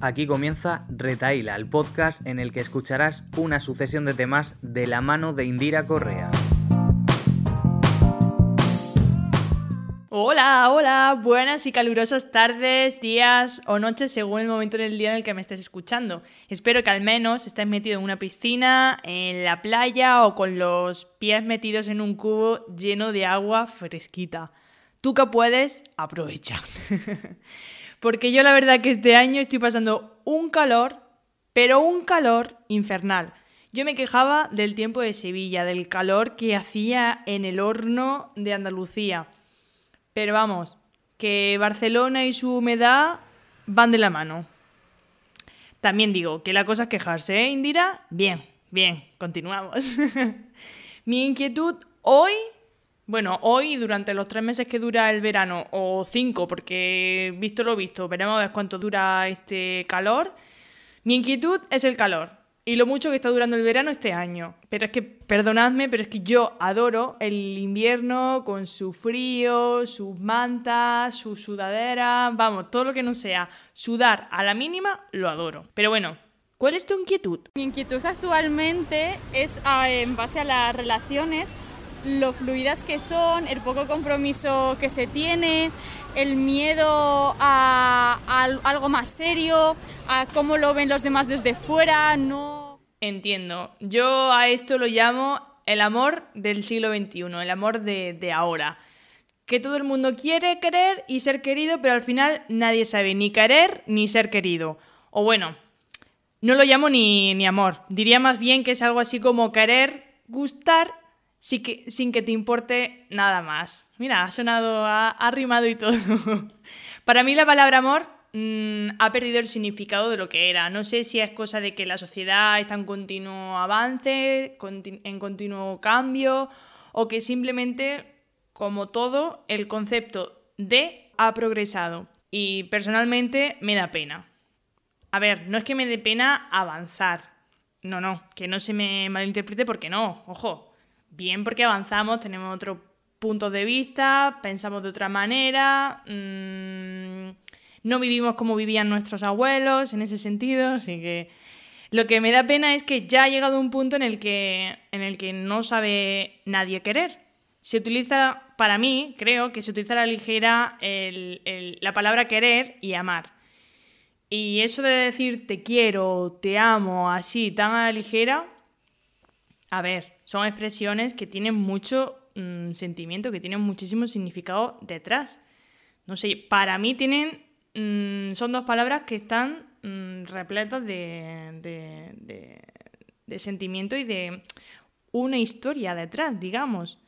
Aquí comienza Retaila, el podcast en el que escucharás una sucesión de temas de la mano de Indira Correa. Hola, hola, buenas y calurosas tardes, días o noches según el momento del día en el que me estés escuchando. Espero que al menos estés metido en una piscina, en la playa o con los pies metidos en un cubo lleno de agua fresquita. Tú que puedes, aprovecha. Porque yo la verdad que este año estoy pasando un calor, pero un calor infernal. Yo me quejaba del tiempo de Sevilla, del calor que hacía en el horno de Andalucía. Pero vamos, que Barcelona y su humedad van de la mano. También digo que la cosa es quejarse, ¿eh, Indira? Bien, bien, continuamos. Mi inquietud hoy, bueno, hoy durante los tres meses que dura el verano, o cinco, porque visto lo visto, veremos a ver cuánto dura este calor. Mi inquietud es el calor y lo mucho que está durando el verano este año. Pero es que, perdonadme, pero es que yo adoro el invierno con su frío, sus mantas, su sudadera, vamos, todo lo que no sea sudar a la mínima, lo adoro. Pero bueno, ¿cuál es tu inquietud? Mi inquietud actualmente es ah, en base a las relaciones lo fluidas que son, el poco compromiso que se tiene, el miedo a, algo más serio, a cómo lo ven los demás desde fuera, no... Entiendo. Yo a esto lo llamo el amor del siglo XXI, el amor de, de ahora. Que todo el mundo quiere querer y ser querido, pero al final nadie sabe ni querer ni ser querido. O bueno, no lo llamo ni, ni amor. Diría más bien que es algo así como querer, gustar sin que, te importe nada más. Mira, ha sonado, ha, rimado y todo. Para mí la palabra amor mm, ha perdido el significado de lo que era. No sé si es cosa de que la sociedad está en continuo avance, en continuo cambio, o que simplemente, como todo, el concepto de ha progresado. Y personalmente me da pena. A ver, no es que me dé pena avanzar. No, no, que no se me malinterprete porque no, ojo bien porque avanzamos, tenemos otro punto de vista, pensamos de otra manera, mm, no vivimos como vivían nuestros abuelos en ese sentido, así que lo que me da pena es que ya ha llegado un punto en el que, en el que no sabe nadie querer. Se utiliza, para mí, creo que se utiliza a la ligera la palabra querer y amar. Y eso de decir te quiero, te amo, así, tan a la ligera, a ver, son expresiones que tienen mucho mm, sentimiento, que tienen muchísimo significado detrás. No sé, para mí tienen. Mm, son dos palabras que están mm, repletas de, de, de, sentimiento y de una historia detrás, digamos.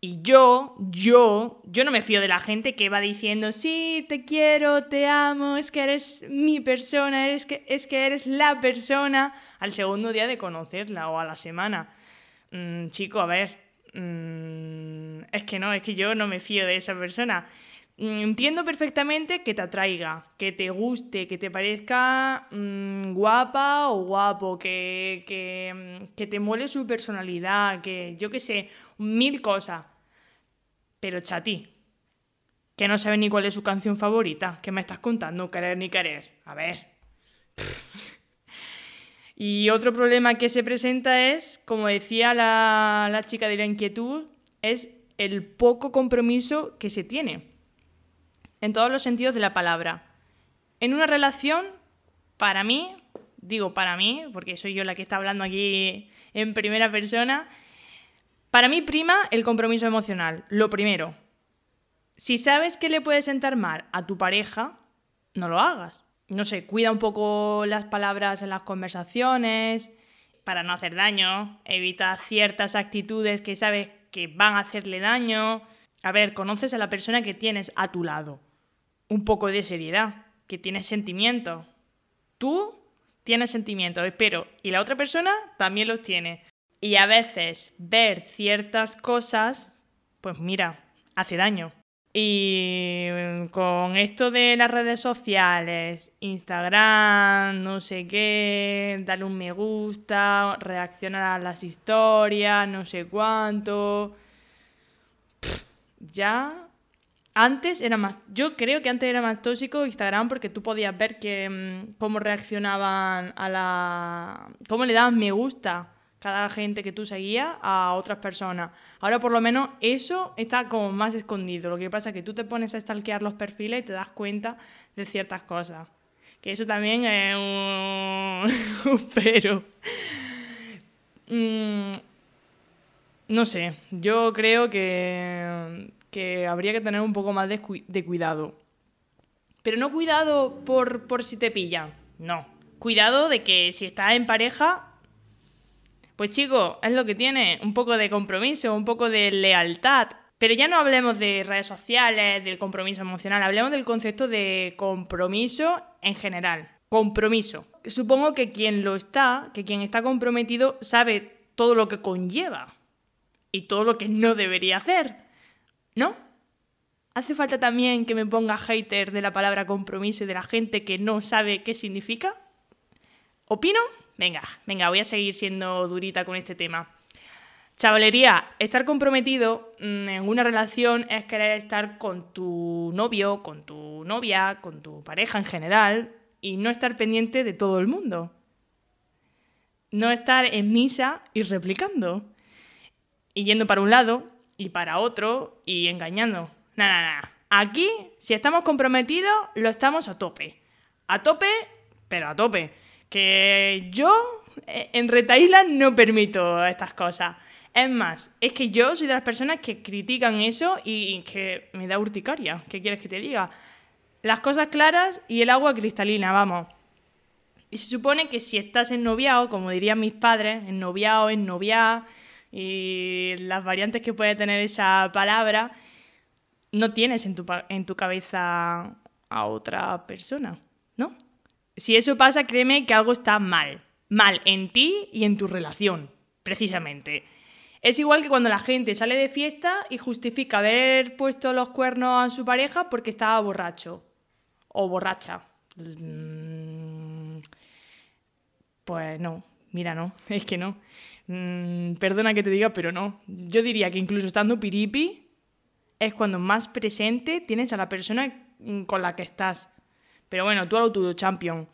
Y yo, yo, yo no me fío de la gente que va diciendo, sí, te quiero, te amo, es que eres mi persona, eres que, es que eres la persona al segundo día de conocerla o a la semana. Mm, chico, a ver, mm, es que no, es que yo no me fío de esa persona. Mm, entiendo perfectamente que te atraiga, que te guste, que te parezca guapa o guapo, que, que, te mole su personalidad, que yo qué sé, mil cosas. Pero chati, que no sabes ni cuál es su canción favorita, que me estás contando, querer ni querer. A ver. Y otro problema que se presenta es, como decía la, chica de la inquietud, es el poco compromiso que se tiene, en todos los sentidos de la palabra. En una relación, para mí, digo para mí, porque soy yo la que está hablando aquí en primera persona, para mí prima el compromiso emocional, lo primero. Si sabes que le puede sentar mal a tu pareja, no lo hagas no sé, cuida un poco las palabras en las conversaciones para no hacer daño, evita ciertas actitudes que sabes que van a hacerle daño. A ver, conoces a la persona que tienes a tu lado. Un poco de seriedad, que tienes sentimientos. Tú tienes sentimientos, espero, y la otra persona también los tiene. Y a veces ver ciertas cosas, pues mira, hace daño. Y con esto de las redes sociales, Instagram, no sé qué, darle un me gusta, reaccionar a las historias, no sé cuánto. ya Antes era más, yo creo que antes era más tóxico Instagram porque tú podías ver mm, cómo reaccionaban a la, cómo le daban me gusta cada gente que tú seguías a otras personas. Ahora por lo menos eso está como más escondido. Lo que pasa es que tú te pones a stalkear los perfiles y te das cuenta de ciertas cosas. Que eso también es un, pero. Mm, no sé, yo creo que, que habría que tener un poco más de, cuidado. Pero no cuidado por, por si te pillan, no. Cuidado de que si estás en pareja, pues chico, es lo que tiene, un poco de compromiso, un poco de lealtad. Pero ya no hablemos de redes sociales, del compromiso emocional, hablemos del concepto de compromiso en general. Compromiso. Supongo que quien lo está, que quien está comprometido, sabe todo lo que conlleva y todo lo que no debería hacer. ¿No? ¿Hace falta también que me ponga hater de la palabra compromiso y de la gente que no sabe qué significa? ¿Opino? Venga, venga, voy a seguir siendo durita con este tema. Chavalería, estar comprometido mm, en una relación es querer estar con tu novio, con tu novia, con tu pareja en general y no estar pendiente de todo el mundo. No estar en misa y replicando. Y yendo para un lado y para otro y engañando. Nada, nada. Aquí, si estamos comprometidos, lo estamos a tope. A tope, pero a tope. Que yo eh, en Retaila no permito estas cosas. Es más, es que yo soy de las personas que critican eso y que me da urticaria. ¿Qué quieres que te diga? Las cosas claras y el agua cristalina, vamos. Y se supone que si estás en noviado, como dirían mis padres, en noviado, en novia y las variantes que puede tener esa palabra, no tienes en tu, en tu cabeza a otra persona, ¿no? Si eso pasa, créeme que algo está mal. Mal en ti y en tu relación, precisamente. Es igual que cuando la gente sale de fiesta y justifica haber puesto los cuernos a su pareja porque estaba borracho o borracha. Mm, pues no, mira, no, es que no. Mm, perdona que te diga, pero no. Yo diría que incluso estando piripi es cuando más presente tienes a la persona con la que estás. Pero bueno, tú a lo champion.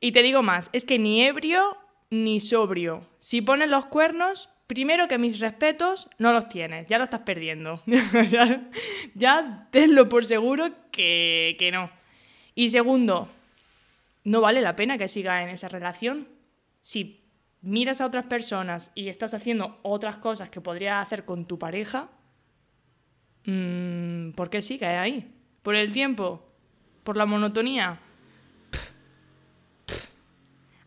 Y te digo más, es que ni ebrio ni sobrio. Si pones los cuernos, primero que mis respetos no los tienes, ya lo estás perdiendo. ya, tenlo por seguro que, que no. Y segundo, no vale la pena que siga en esa relación. Si miras a otras personas y estás haciendo otras cosas que podrías hacer con tu pareja, mm, ¿por qué sigue ahí? ¿Por el tiempo? ¿Por la monotonía?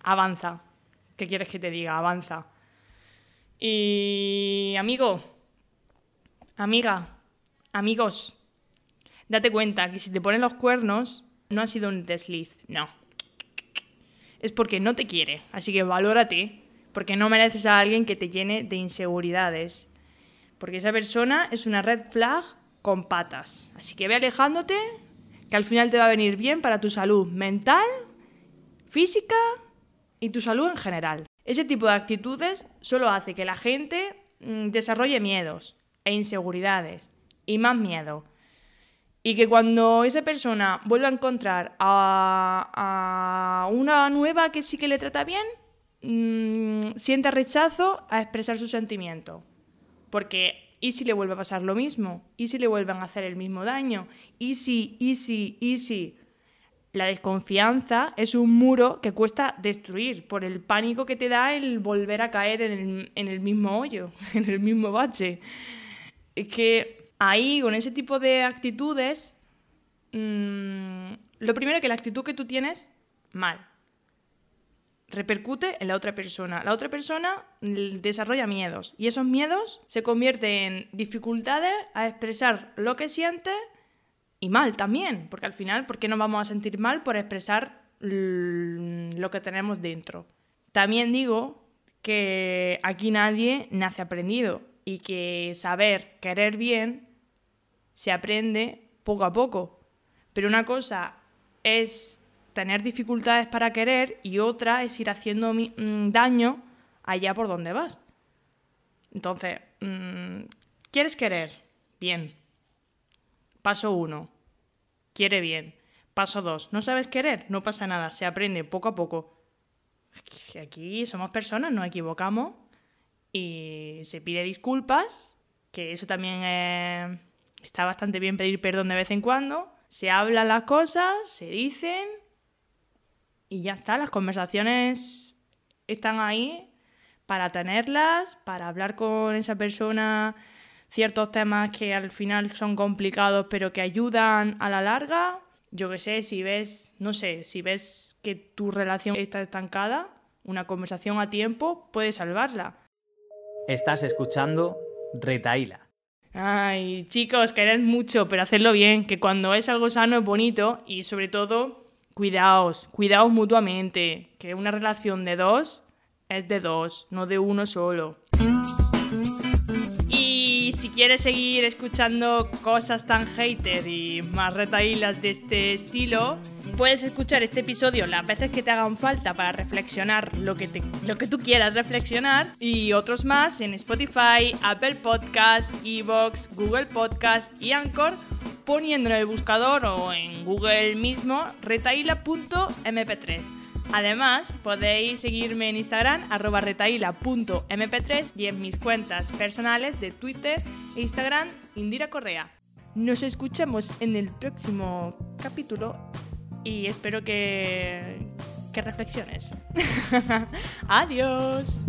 Avanza. ¿Qué quieres que te diga? Avanza. Y amigo, amiga, amigos, date cuenta que si te ponen los cuernos, no ha sido un desliz, no. Es porque no te quiere, así que valórate, porque no mereces a alguien que te llene de inseguridades. Porque esa persona es una red flag con patas. Así que ve alejándote, que al final te va a venir bien para tu salud mental, física y tu salud en general. Ese tipo de actitudes solo hace que la gente mm, desarrolle miedos e inseguridades y más miedo. Y que cuando esa persona vuelva a encontrar a, una nueva que sí que le trata bien, mm, sienta rechazo a expresar su sentimiento. Porque, ¿y si le vuelve a pasar lo mismo? ¿Y si le vuelven a hacer el mismo daño? ¿Y si, y si, y si? La desconfianza es un muro que cuesta destruir por el pánico que te da el volver a caer en el, mismo hoyo, en el mismo bache. Es que ahí, con ese tipo de actitudes, mm, lo primero que la actitud que tú tienes, mal. Repercute en la otra persona. La otra persona desarrolla miedos y esos miedos se convierten en dificultades a expresar lo que siente y mal también, porque al final, ¿por qué nos vamos a sentir mal por expresar lo que tenemos dentro? También digo que aquí nadie nace aprendido y que saber querer bien se aprende poco a poco. Pero una cosa es tener dificultades para querer y otra es ir haciendo mm, daño allá por donde vas. Entonces, mm, ¿quieres querer? Bien, Paso 1. Quiere bien. Paso 2. ¿No sabes querer? No pasa nada, se aprende poco a poco. Aquí somos personas, nos equivocamos y se pide disculpas, que eso también está bastante bien pedir perdón de vez en cuando. Se hablan las cosas, se dicen y ya está. Las conversaciones están ahí para tenerlas, para hablar con esa persona ciertos temas que al final son complicados pero que ayudan a la larga yo qué sé, si ves, no sé, si ves que tu relación está estancada, una conversación a tiempo puede salvarla. Estás escuchando Retaila. Ay, chicos, queréis mucho, pero hacedlo bien, que cuando es algo sano es bonito y sobre todo, cuidaos, cuidaos mutuamente, que una relación de dos es de dos, no de uno solo. Si quieres seguir escuchando cosas tan hater y más retailas de este estilo, puedes escuchar este episodio las veces que te hagan falta para reflexionar lo que, lo que tú quieras reflexionar y otros más en Spotify, Apple Podcast, Evox, Google Podcast y Anchor poniendo en el buscador o en Google mismo retaila.mp3. Además, podéis seguirme en Instagram, arroba retaila.mp3 y en mis cuentas personales de Twitter e Instagram, Indira Correa. Nos escuchamos en el próximo capítulo y espero que, que reflexiones. Adiós.